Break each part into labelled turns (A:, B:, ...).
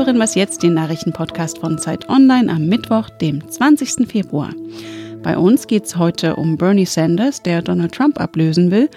A: hören was jetzt, den Nachrichtenpodcast von Zeit Online am Mittwoch, dem 20. Februar. Bei uns geht es heute um Bernie Sanders, der Donald Trump ablösen will.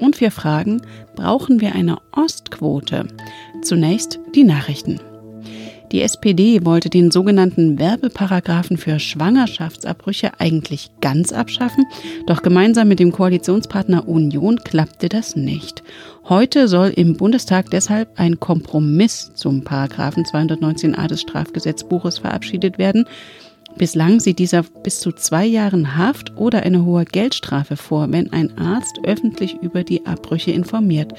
A: Und wir fragen, brauchen wir eine Ostquote? Zunächst die Nachrichten. Die SPD wollte den sogenannten Werbeparagraphen für Schwangerschaftsabbrüche eigentlich ganz abschaffen, doch gemeinsam mit dem Koalitionspartner Union klappte das nicht. Heute soll im Bundestag deshalb ein Kompromiss zum Paragraphen 219a des Strafgesetzbuches verabschiedet werden. Bislang sieht dieser bis zu zwei Jahren Haft oder eine hohe Geldstrafe vor, wenn ein Arzt öffentlich über die Abbrüche informiert,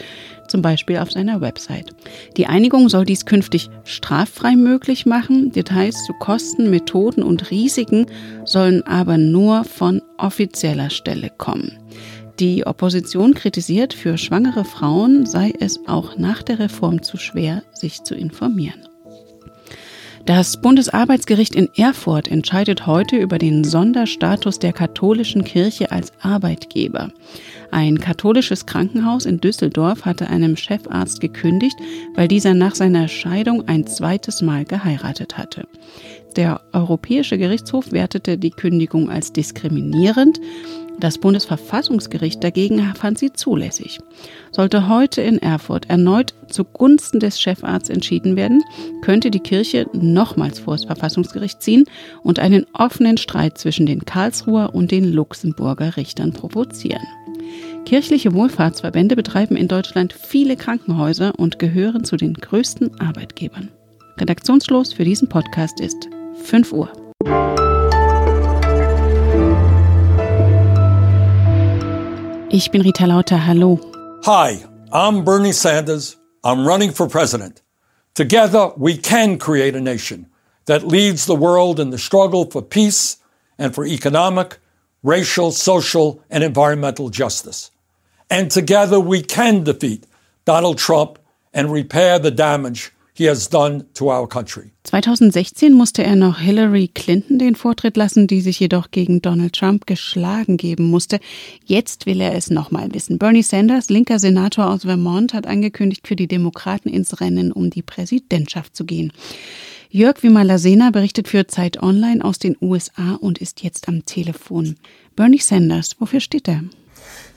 A: zum Beispiel auf seiner Website. Die Einigung soll dies künftig straffrei möglich machen. Details zu Kosten, Methoden und Risiken sollen aber nur von offizieller Stelle kommen. Die Opposition kritisiert, für schwangere Frauen sei es auch nach der Reform zu schwer, sich zu informieren. Das Bundesarbeitsgericht in Erfurt entscheidet heute über den Sonderstatus der katholischen Kirche als Arbeitgeber. Ein katholisches Krankenhaus in Düsseldorf hatte einem Chefarzt gekündigt, weil dieser nach seiner Scheidung ein zweites Mal geheiratet hatte. Der Europäische Gerichtshof wertete die Kündigung als diskriminierend. Das Bundesverfassungsgericht dagegen fand sie zulässig. Sollte heute in Erfurt erneut zugunsten des Chefarztes entschieden werden, könnte die Kirche nochmals vor das Verfassungsgericht ziehen und einen offenen Streit zwischen den Karlsruher und den Luxemburger Richtern provozieren. Kirchliche Wohlfahrtsverbände betreiben in Deutschland viele Krankenhäuser und gehören zu den größten Arbeitgebern. Redaktionsschluss für diesen Podcast ist 5 Uhr. Ich bin Rita Lauter. Hallo.
B: Hi, I'm Bernie Sanders. I'm running for president. Together, we can create a nation that leads the world in the struggle for peace and for economic, racial, social, and environmental justice. And together, we can defeat Donald Trump and repair the damage he has done to our country.
A: 2016 musste er noch Hillary Clinton den Vortritt lassen, die sich jedoch gegen Donald Trump geschlagen geben musste. Jetzt will er es nochmal wissen. Bernie Sanders, linker Senator aus Vermont, hat angekündigt, für die Demokraten ins Rennen um die Präsidentschaft zu gehen. Jörg Wimalasena berichtet für Zeit Online aus den USA und ist jetzt am Telefon. Bernie Sanders, wofür steht er?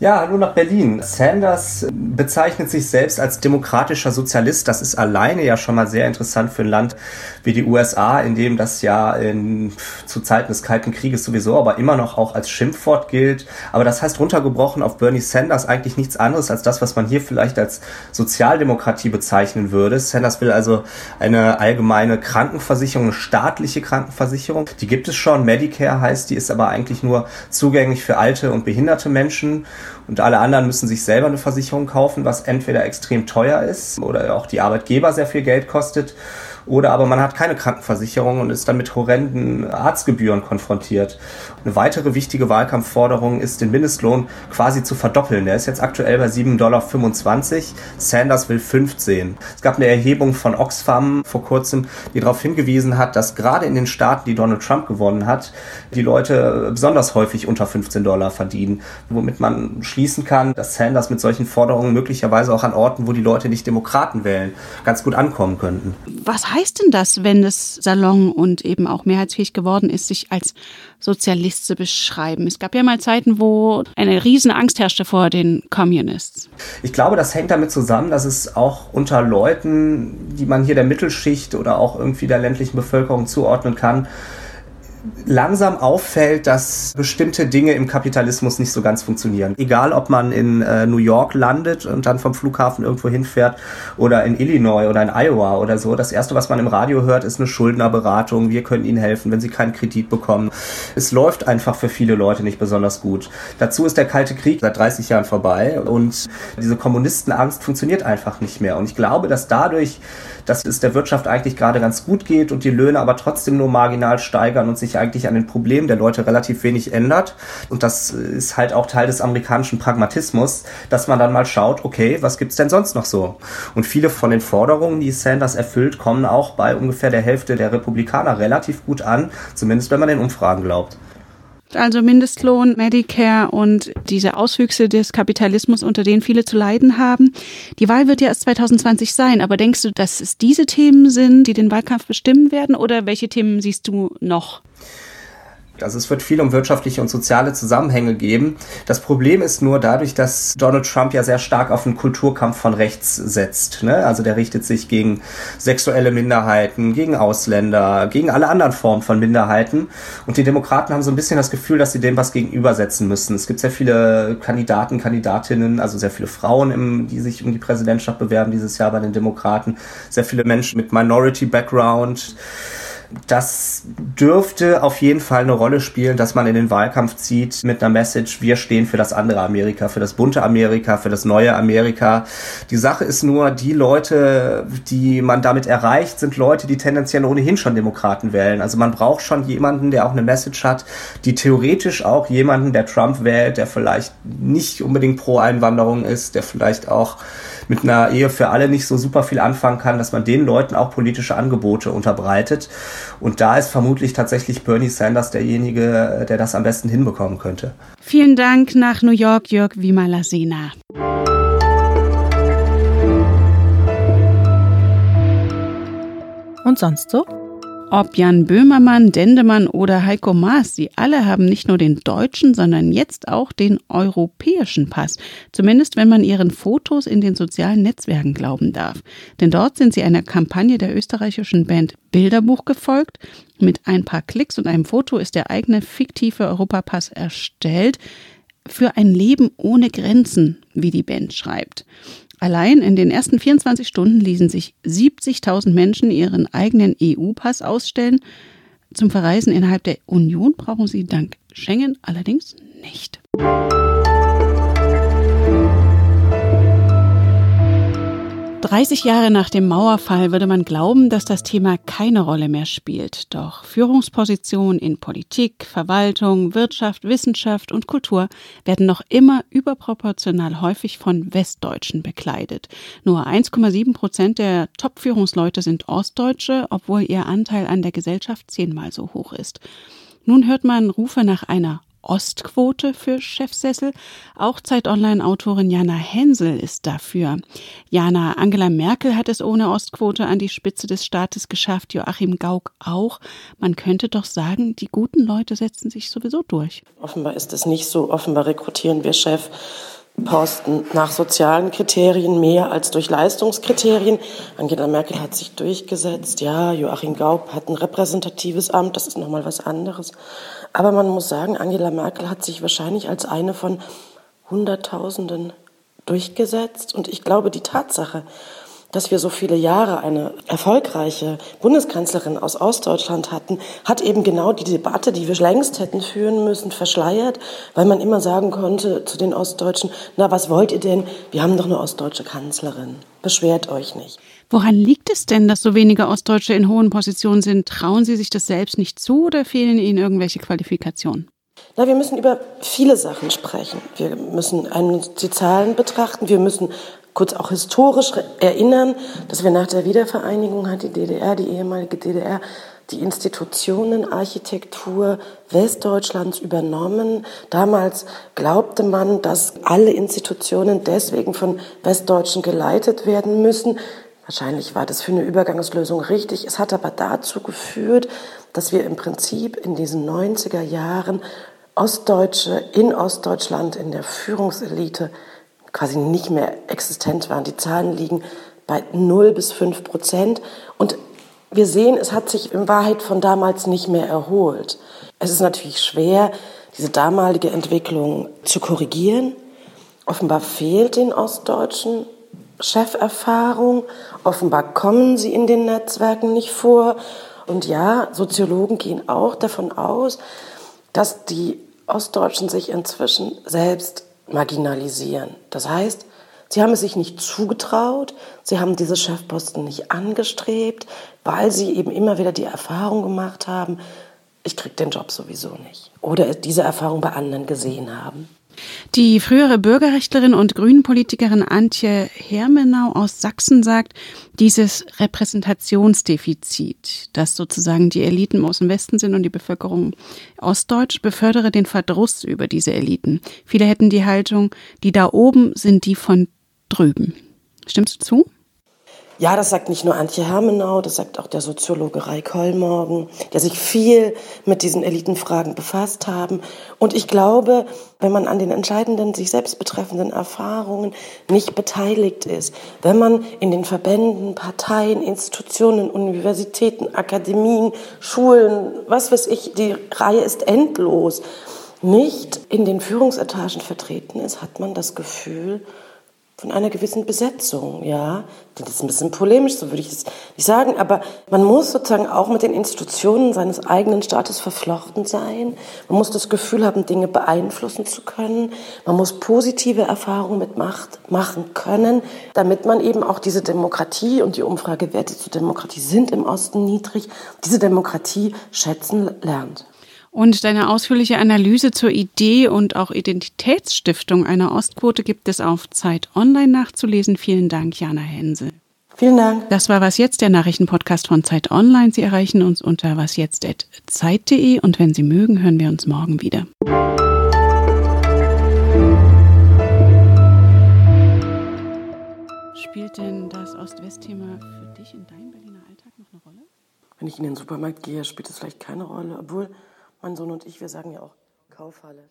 C: Ja, hallo nach Berlin. Sanders bezeichnet sich selbst als demokratischer Sozialist. Das ist alleine ja schon mal sehr interessant für ein Land wie die USA, in dem das ja in, zu Zeiten des Kalten Krieges sowieso, aber immer noch auch als Schimpfwort gilt. Aber das heißt runtergebrochen auf Bernie Sanders eigentlich nichts anderes als das, was man hier vielleicht als Sozialdemokratie bezeichnen würde. Sanders will also eine allgemeine Krankenversicherung, eine staatliche Krankenversicherung. Die gibt es schon. Medicare heißt, die ist aber eigentlich nur zugänglich für alte und behinderte Menschen und alle anderen müssen sich selber eine Versicherung kaufen, was entweder extrem teuer ist oder auch die Arbeitgeber sehr viel Geld kostet oder aber man hat keine Krankenversicherung und ist dann mit horrenden Arztgebühren konfrontiert. Eine weitere wichtige Wahlkampfforderung ist, den Mindestlohn quasi zu verdoppeln. Der ist jetzt aktuell bei 7,25 Dollar. Sanders will 15. Es gab eine Erhebung von Oxfam vor kurzem, die darauf hingewiesen hat, dass gerade in den Staaten, die Donald Trump gewonnen hat, die Leute besonders häufig unter 15 Dollar verdienen. Womit man schließen kann, dass Sanders mit solchen Forderungen möglicherweise auch an Orten, wo die Leute nicht Demokraten wählen, ganz gut ankommen könnten.
A: Was heißt denn das, wenn es Salon und eben auch mehrheitsfähig geworden ist, sich als Sozialist zu beschreiben? Es gab ja mal Zeiten, wo eine riesen Angst herrschte vor den Communists.
C: Ich glaube, das hängt damit zusammen, dass es auch unter Leuten, die man hier der Mittelschicht oder auch irgendwie der ländlichen Bevölkerung zuordnen kann, langsam auffällt, dass bestimmte Dinge im Kapitalismus nicht so ganz funktionieren. Egal, ob man in äh, New York landet und dann vom Flughafen irgendwo hinfährt oder in Illinois oder in Iowa oder so. Das erste, was man im Radio hört, ist eine Schuldnerberatung. Wir können Ihnen helfen, wenn Sie keinen Kredit bekommen. Es läuft einfach für viele Leute nicht besonders gut. Dazu ist der Kalte Krieg seit 30 Jahren vorbei und diese Kommunistenangst funktioniert einfach nicht mehr. Und ich glaube, dass dadurch, dass es der Wirtschaft eigentlich gerade ganz gut geht und die Löhne aber trotzdem nur marginal steigern und sich sich eigentlich an den Problemen der Leute relativ wenig ändert. Und das ist halt auch Teil des amerikanischen Pragmatismus, dass man dann mal schaut, okay, was gibt's denn sonst noch so? Und viele von den Forderungen, die Sanders erfüllt, kommen auch bei ungefähr der Hälfte der Republikaner relativ gut an, zumindest wenn man den Umfragen glaubt.
A: Also Mindestlohn, Medicare und diese Auswüchse des Kapitalismus, unter denen viele zu leiden haben. Die Wahl wird ja erst 2020 sein, aber denkst du, dass es diese Themen sind, die den Wahlkampf bestimmen werden oder welche Themen siehst du noch?
C: Also es wird viel um wirtschaftliche und soziale Zusammenhänge geben. Das Problem ist nur dadurch, dass Donald Trump ja sehr stark auf einen Kulturkampf von rechts setzt. Ne? Also der richtet sich gegen sexuelle Minderheiten, gegen Ausländer, gegen alle anderen Formen von Minderheiten. Und die Demokraten haben so ein bisschen das Gefühl, dass sie dem was gegenübersetzen müssen. Es gibt sehr viele Kandidaten, Kandidatinnen, also sehr viele Frauen, im, die sich um die Präsidentschaft bewerben dieses Jahr bei den Demokraten. Sehr viele Menschen mit Minority Background das dürfte auf jeden Fall eine Rolle spielen, dass man in den Wahlkampf zieht mit einer Message, wir stehen für das andere Amerika, für das bunte Amerika, für das neue Amerika. Die Sache ist nur, die Leute, die man damit erreicht, sind Leute, die tendenziell ohnehin schon Demokraten wählen. Also man braucht schon jemanden, der auch eine Message hat, die theoretisch auch jemanden, der Trump wählt, der vielleicht nicht unbedingt pro Einwanderung ist, der vielleicht auch mit einer Ehe für alle nicht so super viel anfangen kann, dass man den Leuten auch politische Angebote unterbreitet. Und da ist vermutlich tatsächlich Bernie Sanders derjenige, der das am besten hinbekommen könnte.
A: Vielen Dank nach New York, Jörg Wimalasena. Und sonst so? Ob Jan Böhmermann, Dendemann oder Heiko Maas, sie alle haben nicht nur den deutschen, sondern jetzt auch den europäischen Pass. Zumindest wenn man ihren Fotos in den sozialen Netzwerken glauben darf. Denn dort sind sie einer Kampagne der österreichischen Band Bilderbuch gefolgt. Mit ein paar Klicks und einem Foto ist der eigene fiktive Europapass erstellt. Für ein Leben ohne Grenzen, wie die Band schreibt. Allein in den ersten 24 Stunden ließen sich 70.000 Menschen ihren eigenen EU-Pass ausstellen. Zum Verreisen innerhalb der Union brauchen sie dank Schengen allerdings nicht. 30 Jahre nach dem Mauerfall würde man glauben, dass das Thema keine Rolle mehr spielt. Doch Führungspositionen in Politik, Verwaltung, Wirtschaft, Wissenschaft und Kultur werden noch immer überproportional häufig von Westdeutschen bekleidet. Nur 1,7 Prozent der Top-Führungsleute sind Ostdeutsche, obwohl ihr Anteil an der Gesellschaft zehnmal so hoch ist. Nun hört man Rufe nach einer Ostquote für Chefsessel. Auch Zeit Online-Autorin Jana Hensel ist dafür. Jana, Angela Merkel hat es ohne Ostquote an die Spitze des Staates geschafft, Joachim Gauck auch. Man könnte doch sagen, die guten Leute setzen sich sowieso durch.
D: Offenbar ist es nicht so. Offenbar rekrutieren wir Chef Posten nach sozialen Kriterien mehr als durch Leistungskriterien. Angela Merkel hat sich durchgesetzt. Ja, Joachim Gauck hat ein repräsentatives Amt, das ist nochmal was anderes. Aber man muss sagen, Angela Merkel hat sich wahrscheinlich als eine von Hunderttausenden durchgesetzt. Und ich glaube, die Tatsache, dass wir so viele Jahre eine erfolgreiche Bundeskanzlerin aus Ostdeutschland hatten, hat eben genau die Debatte, die wir längst hätten führen müssen, verschleiert, weil man immer sagen konnte zu den Ostdeutschen, na, was wollt ihr denn? Wir haben doch eine ostdeutsche Kanzlerin. Beschwert euch nicht.
A: Woran liegt es denn, dass so wenige Ostdeutsche in hohen Positionen sind? Trauen Sie sich das selbst nicht zu oder fehlen Ihnen irgendwelche Qualifikationen?
D: Na, wir müssen über viele Sachen sprechen. Wir müssen die Zahlen betrachten. Wir müssen kurz auch historisch erinnern, dass wir nach der Wiedervereinigung hat die DDR, die ehemalige DDR, die Institutionenarchitektur Westdeutschlands übernommen. Damals glaubte man, dass alle Institutionen deswegen von Westdeutschen geleitet werden müssen. Wahrscheinlich war das für eine Übergangslösung richtig. Es hat aber dazu geführt, dass wir im Prinzip in diesen 90er Jahren Ostdeutsche in Ostdeutschland in der Führungselite quasi nicht mehr existent waren. Die Zahlen liegen bei 0 bis 5 Prozent. Und wir sehen, es hat sich in Wahrheit von damals nicht mehr erholt. Es ist natürlich schwer, diese damalige Entwicklung zu korrigieren. Offenbar fehlt den Ostdeutschen Cheferfahrung. Offenbar kommen sie in den Netzwerken nicht vor. Und ja, Soziologen gehen auch davon aus, dass die Ostdeutschen sich inzwischen selbst marginalisieren. Das heißt, sie haben es sich nicht zugetraut, sie haben diese Chefposten nicht angestrebt, weil sie eben immer wieder die Erfahrung gemacht haben, ich kriege den Job sowieso nicht. Oder diese Erfahrung bei anderen gesehen haben.
A: Die frühere Bürgerrechtlerin und Grünenpolitikerin Antje Hermenau aus Sachsen sagt, dieses Repräsentationsdefizit, das sozusagen die Eliten aus dem Westen sind und die Bevölkerung ostdeutsch, befördere den Verdruss über diese Eliten. Viele hätten die Haltung, die da oben sind die von drüben. Stimmst du zu?
D: Ja, das sagt nicht nur Antje Hermenau, das sagt auch der Soziologe Rai Kollmorgen, der sich viel mit diesen Elitenfragen befasst haben. Und ich glaube, wenn man an den entscheidenden, sich selbst betreffenden Erfahrungen nicht beteiligt ist, wenn man in den Verbänden, Parteien, Institutionen, Universitäten, Akademien, Schulen, was weiß ich, die Reihe ist endlos, nicht in den Führungsetagen vertreten ist, hat man das Gefühl, von einer gewissen Besetzung, ja. Das ist ein bisschen polemisch, so würde ich es nicht sagen, aber man muss sozusagen auch mit den Institutionen seines eigenen Staates verflochten sein. Man muss das Gefühl haben, Dinge beeinflussen zu können. Man muss positive Erfahrungen mit Macht machen können, damit man eben auch diese Demokratie und die Umfragewerte zur Demokratie sind im Osten niedrig, diese Demokratie schätzen lernt.
A: Und deine ausführliche Analyse zur Idee und auch Identitätsstiftung einer Ostquote gibt es auf Zeit Online nachzulesen. Vielen Dank, Jana Hensel.
D: Vielen Dank.
A: Das war Was Jetzt, der Nachrichtenpodcast von Zeit Online. Sie erreichen uns unter wasjetzt.zeit.de und wenn Sie mögen, hören wir uns morgen wieder. Spielt denn das Ost-West-Thema für dich in deinem Berliner Alltag noch eine Rolle?
D: Wenn ich in den Supermarkt gehe, spielt es vielleicht keine Rolle, obwohl mein Sohn und ich, wir sagen ja auch Kaufhalle.